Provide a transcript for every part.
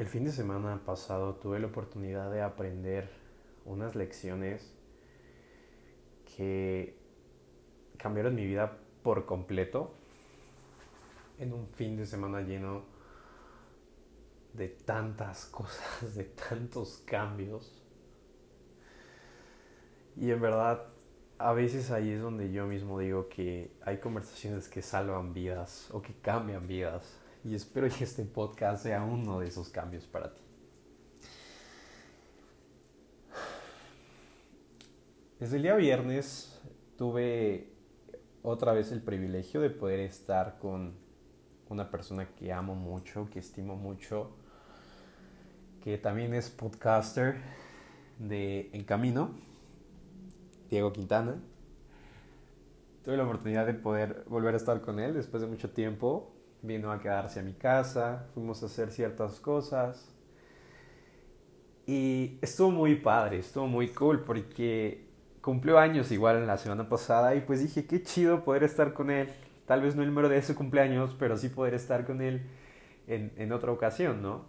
El fin de semana pasado tuve la oportunidad de aprender unas lecciones que cambiaron mi vida por completo en un fin de semana lleno de tantas cosas, de tantos cambios. Y en verdad, a veces ahí es donde yo mismo digo que hay conversaciones que salvan vidas o que cambian vidas. Y espero que este podcast sea uno de esos cambios para ti. Desde el día viernes tuve otra vez el privilegio de poder estar con una persona que amo mucho, que estimo mucho, que también es podcaster de En Camino, Diego Quintana. Tuve la oportunidad de poder volver a estar con él después de mucho tiempo. Vino a quedarse a mi casa, fuimos a hacer ciertas cosas. Y estuvo muy padre, estuvo muy cool porque cumplió años igual en la semana pasada y pues dije, qué chido poder estar con él. Tal vez no el número de ese cumpleaños, pero sí poder estar con él en, en otra ocasión, ¿no?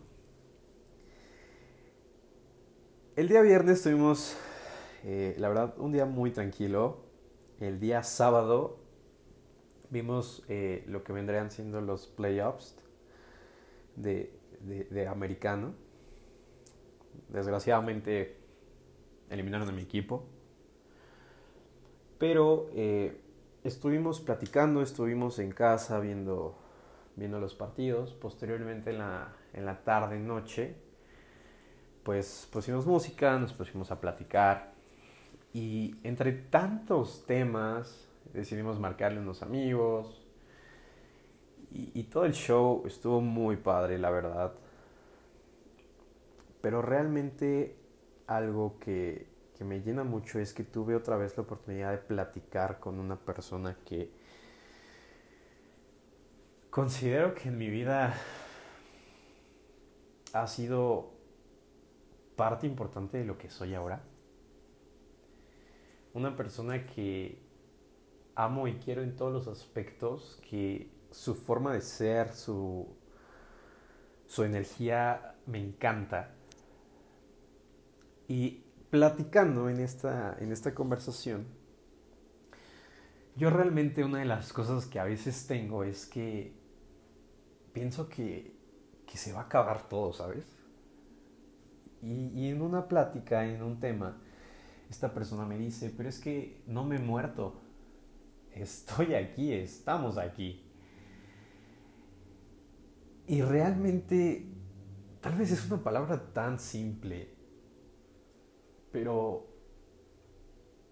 El día viernes tuvimos, eh, la verdad, un día muy tranquilo. El día sábado vimos eh, lo que vendrían siendo los playoffs de, de, americano. Desgraciadamente eliminaron a mi equipo. Pero eh, estuvimos platicando, estuvimos en casa viendo, viendo los partidos. Posteriormente en la, en la tarde, noche, pues pusimos música, nos pusimos a platicar. Y entre tantos temas decidimos marcarle unos amigos. Y, todo el show estuvo muy padre, la verdad. Pero realmente algo que, que me llena mucho es que tuve otra vez la oportunidad de platicar con una persona que considero que en mi vida ha sido parte importante de lo que soy ahora. Una persona que amo y quiero en todos los aspectos, que su forma de ser, su, su energía me encanta. Y platicando en esta, en esta conversación, yo realmente una de las cosas que a veces tengo es que pienso que, que se va a acabar todo, ¿sabes? Y, y, en una plática, en un tema, esta persona me dice, pero es que no me he muerto, estoy aquí, estamos aquí. Y realmente, tal vez es una palabra tan simple, pero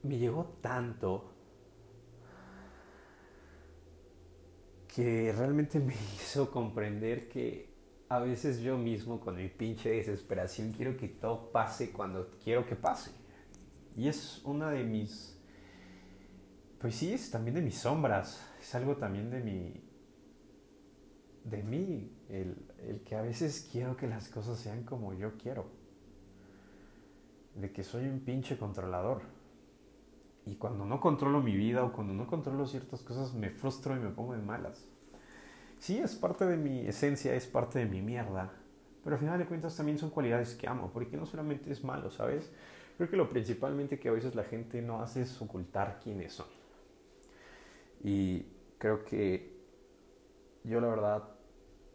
me llegó tanto que realmente me hizo comprender que a veces yo mismo con mi pinche desesperación quiero que todo pase cuando quiero que pase. Y es una de mis... Pues sí, es también de mis sombras. Es algo también de mi... De mí. El, el que a veces quiero que las cosas sean como yo quiero de que soy un pinche controlador. Y cuando no controlo mi vida o cuando no controlo ciertas cosas me frustro y me pongo de malas. Sí, es parte de mi esencia, es parte de mi mierda. Pero al final de cuentas también son cualidades que amo, porque no solamente es malo, ¿sabes? Creo que lo principalmente que a veces la gente no hace es ocultar quiénes son. Y creo que yo la verdad,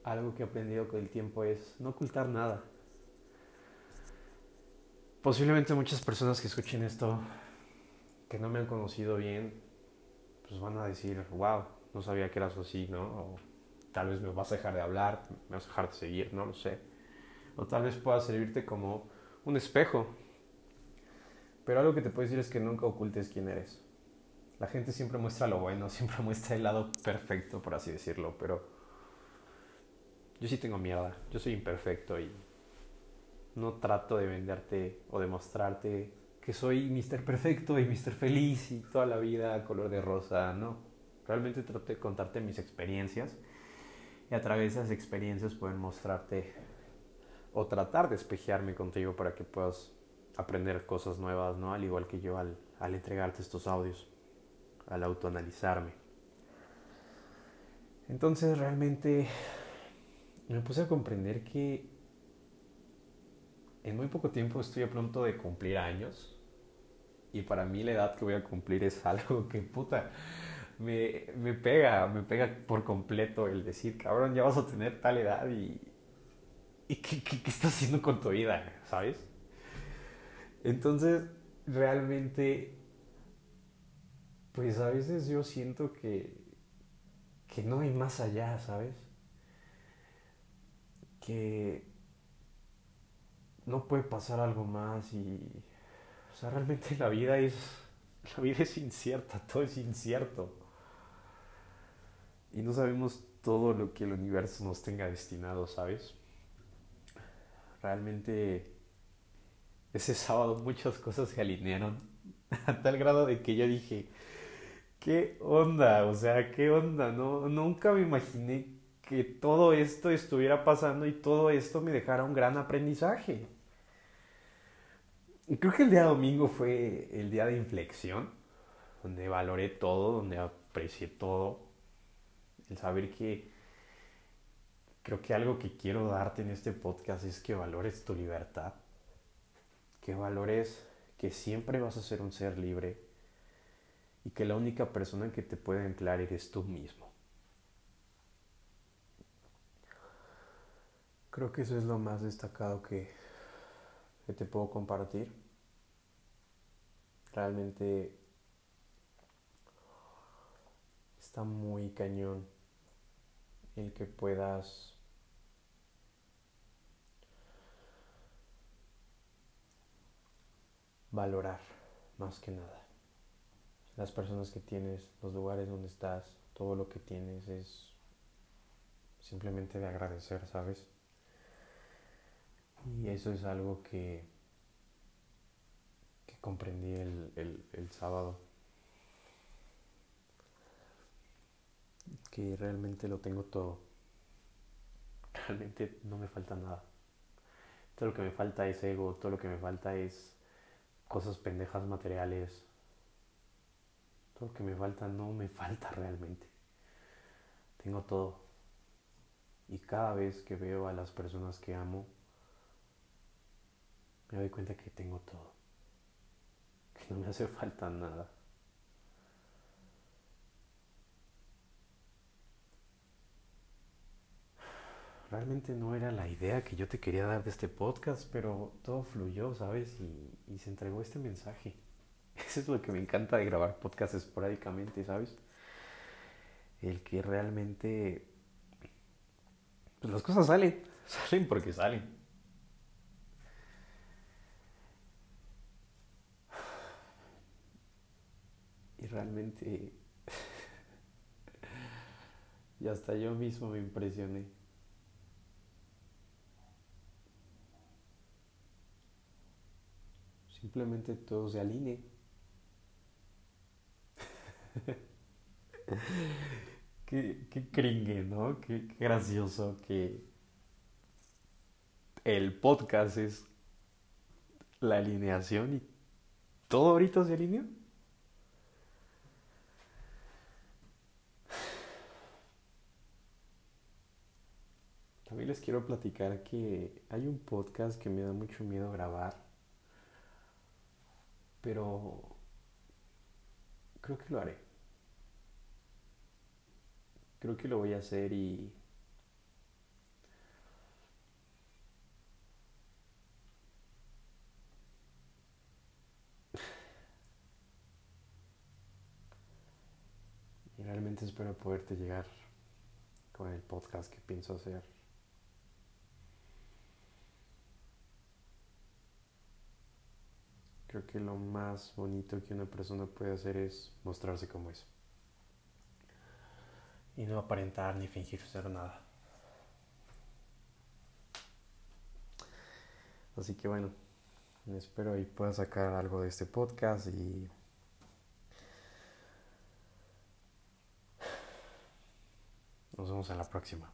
algo que he aprendido con el tiempo es no ocultar nada Posiblemente muchas personas que escuchen esto, que no me han conocido bien, pues van a decir, wow, no sabía que eras así, ¿no? O tal vez me vas a dejar de hablar, me vas a dejar de seguir, no lo sé. O tal vez pueda servirte como un espejo. Pero algo que te puedo decir es que nunca ocultes quién eres. La gente siempre muestra lo bueno, siempre muestra el lado perfecto, por así decirlo, pero yo sí tengo mierda, yo soy imperfecto y no trato de venderte o de mostrarte que soy Mr. Perfecto y Mr. Feliz y toda la vida color de rosa, no. Realmente trato de contarte mis experiencias y a través de esas experiencias pueden mostrarte o tratar de espejearme contigo para que puedas aprender cosas nuevas, ¿no? Al igual que yo al, al entregarte estos audios, al autoanalizarme. Entonces realmente me puse a comprender que en muy poco tiempo estoy a punto de cumplir años. Y para mí la edad que voy a cumplir es algo que puta me, me pega, me pega por completo el decir, cabrón, ya vas a tener tal edad y, y ¿qué, qué, qué estás haciendo con tu vida? ¿Sabes? Entonces, realmente, pues a veces yo siento que, que no hay más allá, ¿sabes? Que no puede pasar algo más y, o sea, realmente la vida es, la vida es incierta, todo es incierto. Y no sabemos todo lo que el universo nos tenga destinado, ¿sabes? Realmente ese sábado muchas cosas se alinearon a tal grado de que yo dije, ¿qué onda? O sea, ¿qué onda? No, nunca me imaginé que todo esto estuviera pasando y todo esto me dejara un gran aprendizaje. Y creo que el día domingo fue el día de inflexión, donde valoré todo, donde aprecié todo. El saber que creo que algo que quiero darte en este podcast es que valores tu libertad que valores que siempre vas a ser un ser libre y que la única persona que te puede anclar eres tú mismo. Creo que eso es lo más destacado que, que te puedo compartir. Realmente está muy cañón el que puedas valorar más que nada. Las personas que tienes, los lugares donde estás, todo lo que tienes es simplemente de agradecer, ¿sabes? Y eso es algo que, que comprendí el, el, el sábado. Que realmente lo tengo todo. Realmente no me falta nada. Todo lo que me falta es ego, todo lo que me falta es cosas pendejas materiales. Todo lo que me falta no me falta realmente. Tengo todo. Y cada vez que veo a las personas que amo, me doy cuenta que tengo todo. Que no me hace falta nada. realmente no era la idea que yo te quería dar de este podcast, pero todo fluyó, ¿sabes? Y, y, se entregó este mensaje. Eso es lo que me encanta de grabar podcasts esporádicamente, ¿sabes? El que realmente... Pues las cosas salen, salen porque salen. Y realmente... y hasta yo mismo me impresioné. Simplemente todo se alinee. qué, qué cringue, ¿no? Qué, qué gracioso que el podcast es la alineación y todo ahorita se alineó. También les quiero platicar que hay un podcast que me da mucho miedo grabar pero creo que lo haré. Creo que lo voy a hacer y... Y realmente espero poderte llegar con el podcast que pienso hacer. Creo que lo más bonito que una persona puede hacer es mostrarse como es. Y no aparentar ni fingir ser nada. Así que bueno, espero y pueda sacar algo de este podcast y nos vemos en la próxima.